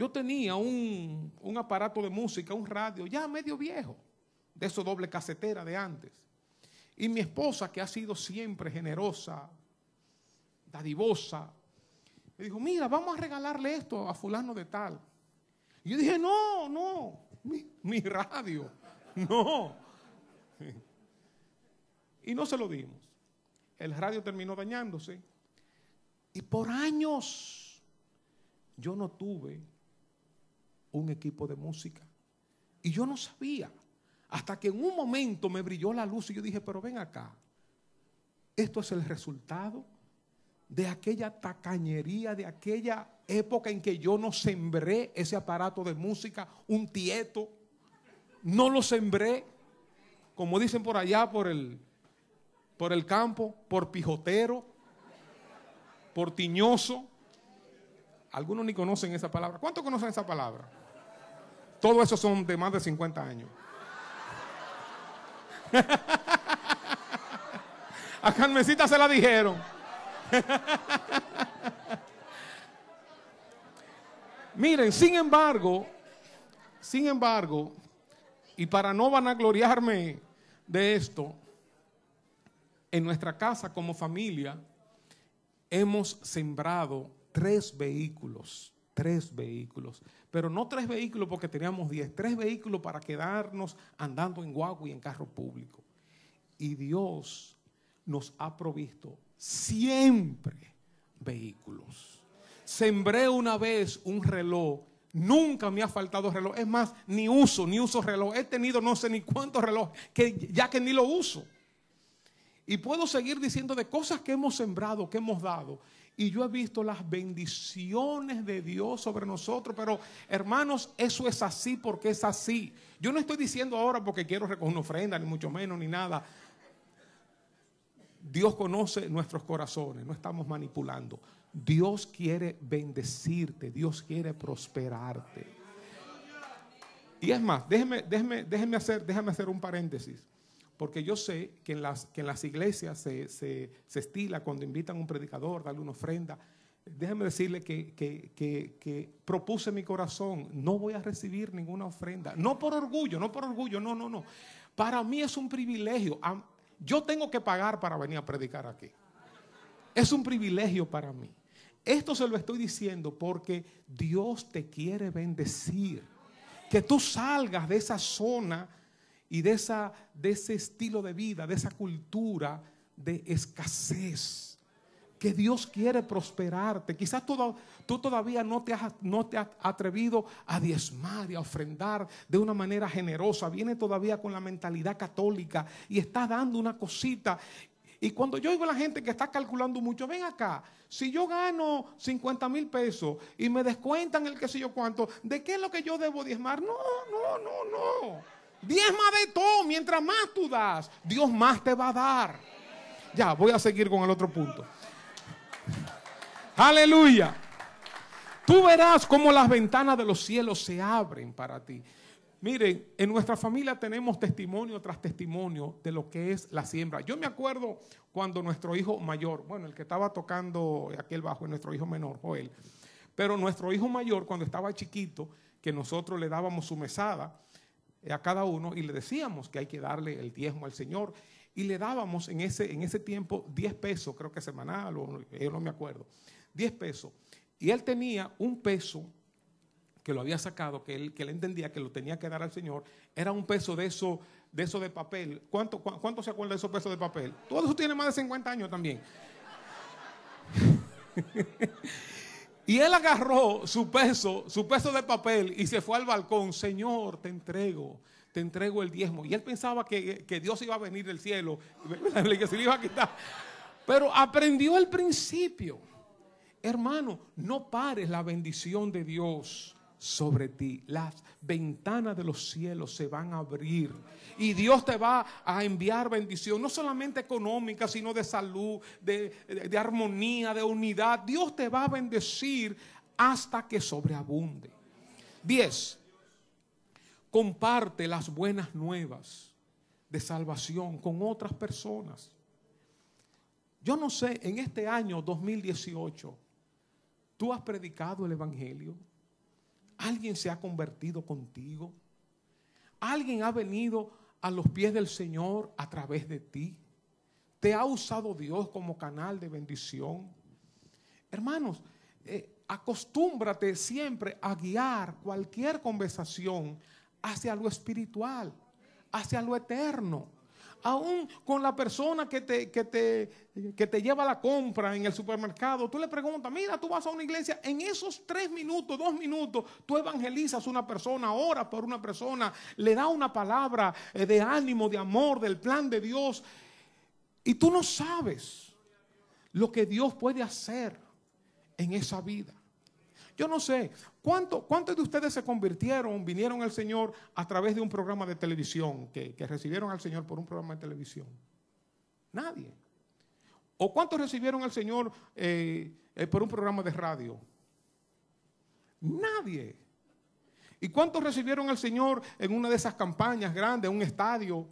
Yo tenía un, un aparato de música, un radio, ya medio viejo de eso doble casetera de antes. Y mi esposa, que ha sido siempre generosa, dadivosa, me dijo, mira, vamos a regalarle esto a fulano de tal. Y yo dije, no, no, mi, radio, *laughs* no. Y no se lo dimos. El radio terminó dañándose. Y por años yo no tuve un equipo de música. Y yo no sabía. Hasta que en un momento me brilló la luz y yo dije, pero ven acá. Esto es el resultado de aquella tacañería, de aquella época en que yo no sembré ese aparato de música, un tieto. No lo sembré, como dicen por allá, por el, por el campo, por pijotero, por tiñoso. Algunos ni conocen esa palabra. ¿Cuántos conocen esa palabra? Todos esos son de más de 50 años. *laughs* A Carmencita se la dijeron. *laughs* Miren, sin embargo, sin embargo, y para no vanagloriarme de esto, en nuestra casa como familia hemos sembrado tres vehículos, tres vehículos pero no tres vehículos porque teníamos diez, tres vehículos para quedarnos andando en guagua y en carro público. Y Dios nos ha provisto siempre vehículos. Sembré una vez un reloj, nunca me ha faltado reloj, es más, ni uso, ni uso reloj. He tenido no sé ni cuántos relojes, que ya que ni lo uso. Y puedo seguir diciendo de cosas que hemos sembrado, que hemos dado. Y yo he visto las bendiciones de Dios sobre nosotros. Pero hermanos, eso es así porque es así. Yo no estoy diciendo ahora porque quiero recoger una ofrenda, ni mucho menos, ni nada. Dios conoce nuestros corazones, no estamos manipulando. Dios quiere bendecirte, Dios quiere prosperarte. Y es más, déjeme, déjeme, déjeme, hacer, déjame hacer un paréntesis, porque yo sé que en las, que en las iglesias se, se, se estila cuando invitan a un predicador, darle una ofrenda. Déjeme decirle que, que, que, que, propuse mi corazón, no voy a recibir ninguna ofrenda. No por orgullo, no por orgullo, no, no, no. Para mí es un privilegio. Yo tengo que pagar para venir a predicar aquí. Es un privilegio para mí. Esto se lo estoy diciendo porque Dios te quiere bendecir. Que tú salgas de esa zona y de, esa, de ese estilo de vida, de esa cultura de escasez. Que Dios quiere prosperarte. Quizás tú, tú todavía no te, has, no te has atrevido a diezmar y a ofrendar de una manera generosa. Viene todavía con la mentalidad católica y está dando una cosita y cuando yo oigo a la gente que está calculando mucho, ven acá, si yo gano 50 mil pesos y me descuentan el qué sé yo cuánto, ¿de qué es lo que yo debo diezmar? No, no, no, no. Diezma de todo, mientras más tú das, Dios más te va a dar. Ya, voy a seguir con el otro punto. Aleluya. Tú verás cómo las ventanas de los cielos se abren para ti. Miren, en nuestra familia tenemos testimonio tras testimonio de lo que es la siembra. Yo me acuerdo cuando nuestro hijo mayor, bueno, el que estaba tocando aquel bajo es nuestro hijo menor, Joel, pero nuestro hijo mayor cuando estaba chiquito, que nosotros le dábamos su mesada a cada uno y le decíamos que hay que darle el diezmo al Señor y le dábamos en ese, en ese tiempo 10 pesos, creo que semanal, o yo no me acuerdo, 10 pesos. Y él tenía un peso que lo había sacado, que él, que él entendía que lo tenía que dar al Señor, era un peso de eso de, eso de papel. ¿Cuánto, ¿Cuánto se acuerda de esos pesos de papel? Todo eso tiene más de 50 años también. *laughs* y él agarró su peso, su peso de papel y se fue al balcón. Señor, te entrego, te entrego el diezmo. Y él pensaba que, que Dios iba a venir del cielo, *laughs* que se le iba a quitar. Pero aprendió el principio. Hermano, no pares la bendición de Dios sobre ti. Las ventanas de los cielos se van a abrir. Y Dios te va a enviar bendición, no solamente económica, sino de salud, de, armonía, de unidad. Dios te va a bendecir hasta que sobreabunde. 10. Comparte las buenas nuevas de salvación con otras personas. Yo no sé, en este año 2018, ¿tú has predicado el Evangelio? Alguien se ha convertido contigo. Alguien ha venido a los pies del Señor a través de ti. Te ha usado Dios como canal de bendición. Hermanos, eh, acostúmbrate siempre a guiar cualquier conversación hacia lo espiritual, hacia lo eterno aún con la persona que te, que, te, que te lleva la compra en el supermercado, tú le preguntas, mira, tú vas a una iglesia, en esos tres minutos, dos minutos, tú evangelizas una persona, ora por una persona, le da una palabra eh, de ánimo, de amor, del plan de Dios, y tú no sabes lo que Dios puede hacer en esa vida. Yo no sé, ¿cuántos de ustedes se convirtieron, vinieron al Señor a través de un programa de televisión, que, recibieron al Señor por un programa de televisión? Nadie. ¿O cuántos recibieron al Señor eh, eh, por un programa de radio? Nadie. ¿Y cuántos recibieron al Señor en una de esas campañas grandes, un estadio?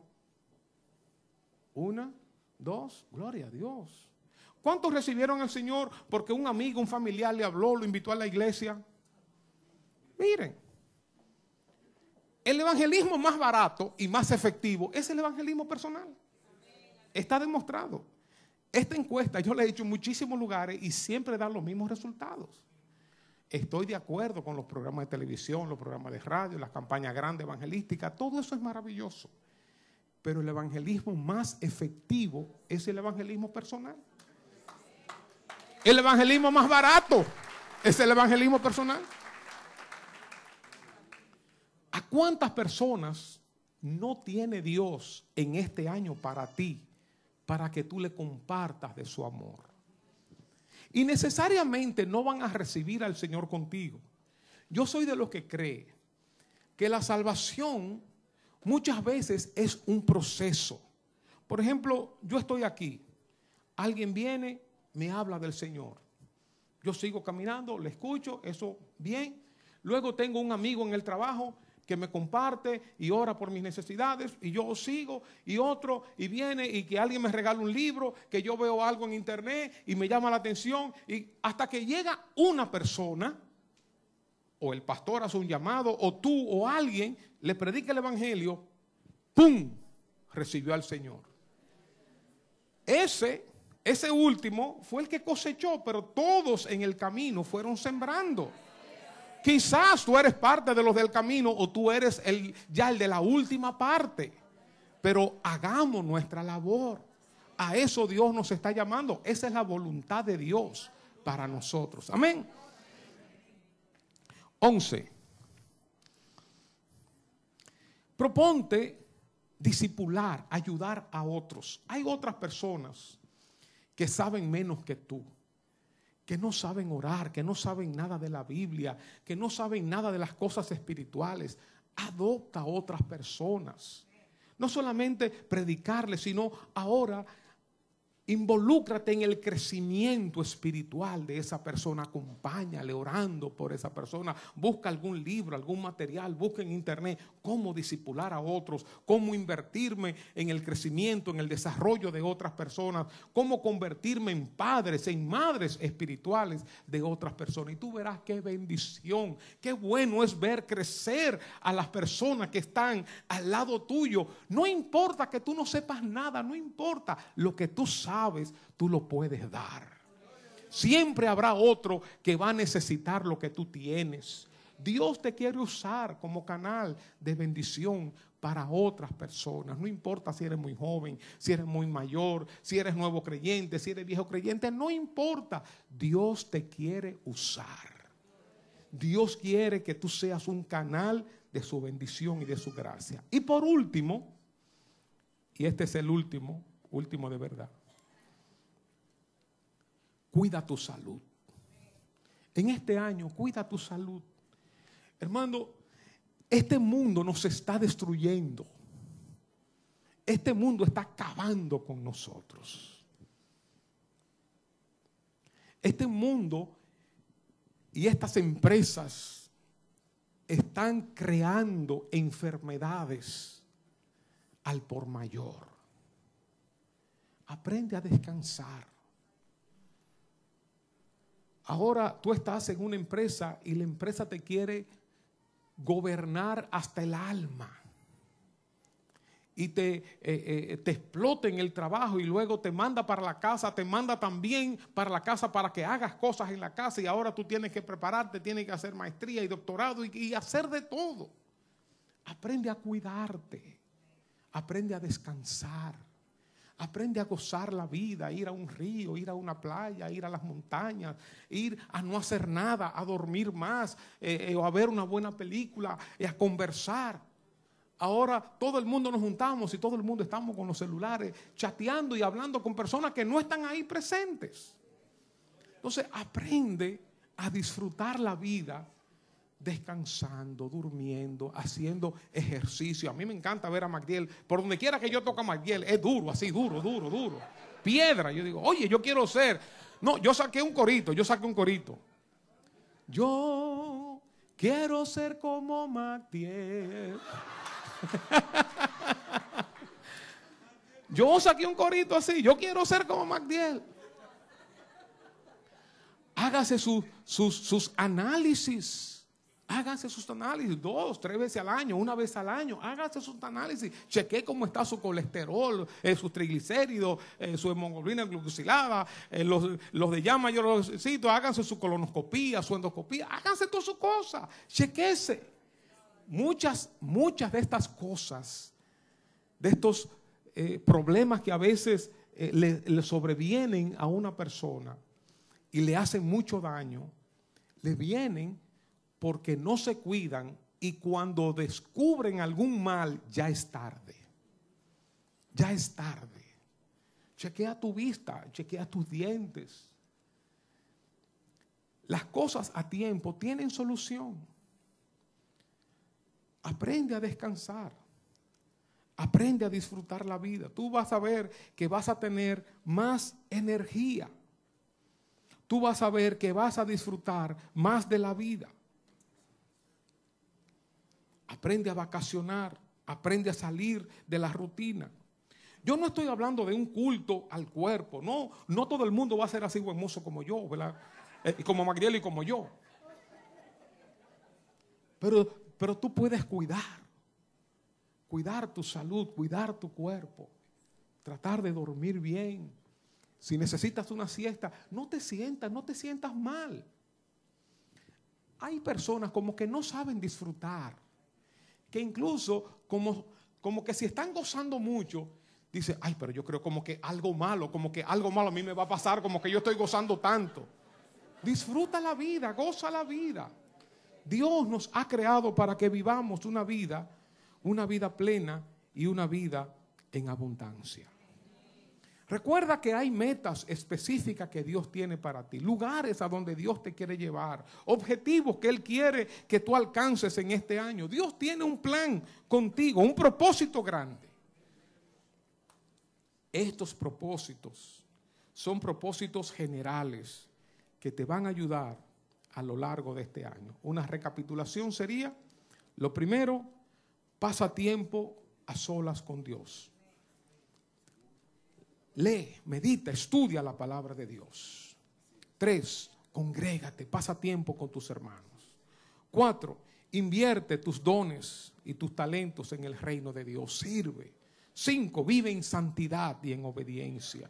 Una, dos, gloria a Dios. ¿Cuántos recibieron al Señor porque un amigo, un familiar le habló, lo invitó a la iglesia? Miren, el evangelismo más barato y más efectivo es el evangelismo personal. Está demostrado. Esta encuesta yo la he hecho en muchísimos lugares y siempre da los mismos resultados. Estoy de acuerdo con los programas de televisión, los programas de radio, las campañas grandes evangelísticas, todo eso es maravilloso. Pero el evangelismo más efectivo es el evangelismo personal. El evangelismo más barato es el evangelismo personal. ¿A cuántas personas no tiene Dios en este año para ti, para que tú le compartas de su amor? Y necesariamente no van a recibir al Señor contigo. Yo soy de los que cree que la salvación muchas veces es un proceso. Por ejemplo, yo estoy aquí alguien viene, me habla del Señor. Yo sigo caminando, le escucho, eso bien. Luego tengo un amigo en el trabajo que me comparte y ora por mis necesidades y yo sigo y otro y viene y que alguien me regala un libro, que yo veo algo en internet y me llama la atención y hasta que llega una persona o el pastor hace un llamado o tú o alguien le predica el evangelio, ¡pum! recibió al Señor. Ese ese último fue el que cosechó, pero todos en el camino fueron sembrando. Quizás tú eres parte de los del camino o tú eres el, ya el de la última parte. Pero hagamos nuestra labor. A eso Dios nos está llamando. Esa es la voluntad de Dios para nosotros. Amén. 11. Proponte disipular, ayudar a otros. Hay otras personas que saben menos que tú que no saben orar, que no saben nada de la Biblia, que no saben nada de las cosas espirituales. Adopta a otras personas. No solamente predicarles, sino ahora Involúcrate en el crecimiento espiritual de esa persona, acompáñale orando por esa persona, busca algún libro, algún material, busca en internet cómo disipular a otros, cómo invertirme en el crecimiento, en el desarrollo de otras personas, cómo convertirme en padres, en madres espirituales de otras personas. Y tú verás qué bendición, qué bueno es ver crecer a las personas que están al lado tuyo. No importa que tú no sepas nada, no importa lo que tú sabes tú lo puedes dar. Siempre habrá otro que va a necesitar lo que tú tienes. Dios te quiere usar como canal de bendición para otras personas. No importa si eres muy joven, si eres muy mayor, si eres nuevo creyente, si eres viejo creyente, no importa. Dios te quiere usar. Dios quiere que tú seas un canal de su bendición y de su gracia. Y por último, y este es el último, último de verdad, cuida tu salud. En este año, cuida tu salud. Hermano, este mundo nos está destruyendo. Este mundo está acabando con nosotros. Este mundo y estas empresas están creando enfermedades al por mayor. Aprende a descansar. Ahora tú estás en una empresa y la empresa te quiere gobernar hasta el alma. Y te, eh, eh, te explota en el trabajo y luego te manda para la casa, te manda también para la casa para que hagas cosas en la casa y ahora tú tienes que prepararte, tienes que hacer maestría y doctorado y, y hacer de todo. Aprende a cuidarte, aprende a descansar. Aprende a gozar la vida, ir a un río, ir a una playa, ir a las montañas, ir a no hacer nada, a dormir más, eh, eh, o a ver una buena película, y a conversar. Ahora todo el mundo nos juntamos y todo el mundo estamos con los celulares chateando y hablando con personas que no están ahí presentes. Entonces aprende a disfrutar la vida descansando, durmiendo, haciendo ejercicio. A mí me encanta ver a Magdiel. Por donde quiera que yo toque a Magdiel, es duro, así, duro, duro, duro. Piedra. Yo digo, oye, yo quiero ser. No, yo saqué un corito, yo saqué un corito. Yo quiero ser como Magdiel. *laughs* yo saqué un corito así, yo quiero ser como Magdiel. Hágase sus, sus análisis Háganse sus análisis dos, tres veces al año, una vez al año. Háganse sus análisis. Cheque cómo está su colesterol, eh, sus triglicéridos, eh, su hemoglobina glucosilada, eh, los, de llama yo los necesito. Háganse su colonoscopía, su endoscopía. Háganse todas sus cosas. Chequese. Muchas, muchas de estas cosas, de estos problemas que a veces le sobrevienen a una persona y le hacen mucho daño, le vienen porque no se cuidan y cuando descubren algún mal ya es tarde. Ya es tarde. Chequea tu vista, chequea tus dientes. Las cosas a tiempo tienen solución. Aprende a descansar. Aprende a disfrutar la vida. Tú vas a ver que vas a tener más energía. Tú vas a ver que vas a disfrutar más de la vida. Aprende a vacacionar. Aprende a salir de la rutina. Yo no estoy hablando de un culto al cuerpo. No, no todo el mundo va a ser así hermoso como yo, ¿verdad? Eh, como Magdiel y como yo. Pero, pero tú puedes cuidar cuidar tu salud, cuidar tu cuerpo, tratar de dormir bien. Si necesitas una siesta, no te sientas, no te sientas mal. Hay personas como que no saben disfrutar, que incluso como, como que si están gozando mucho, dice, ay, pero yo creo como que algo malo, como que algo malo a mí me va a pasar, como que yo estoy gozando tanto. Disfruta la vida, goza la vida. Dios nos ha creado para que vivamos una vida una vida plena y una vida en abundancia. Recuerda que hay metas específicas que Dios tiene para ti, lugares a donde Dios te quiere llevar, objetivos que Él quiere que tú alcances en este año. Dios tiene un plan contigo, un propósito grande. Estos propósitos son propósitos generales que te van a ayudar a lo largo de este año. Una recapitulación sería, lo primero, Pasa tiempo a solas con Dios. Lee, medita, estudia la palabra de Dios. Tres, congrégate, pasa tiempo con tus hermanos. Cuatro, invierte tus dones y tus talentos en el reino de Dios. Sirve. Cinco, vive en santidad y en obediencia.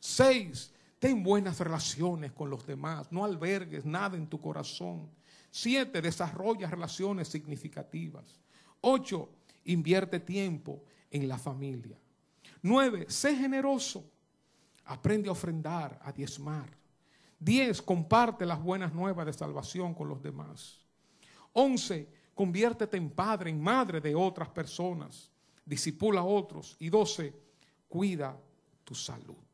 Seis, ten buenas relaciones con los demás. No albergues nada en tu corazón. Siete, desarrolla relaciones significativas. Ocho, invierte tiempo en la familia. Nueve, sé generoso. Aprende a ofrendar, a diezmar. Diez, comparte las buenas nuevas de salvación con los demás. Once, conviértete en padre, en madre de otras personas. Disipula a otros. Y doce, cuida tu salud.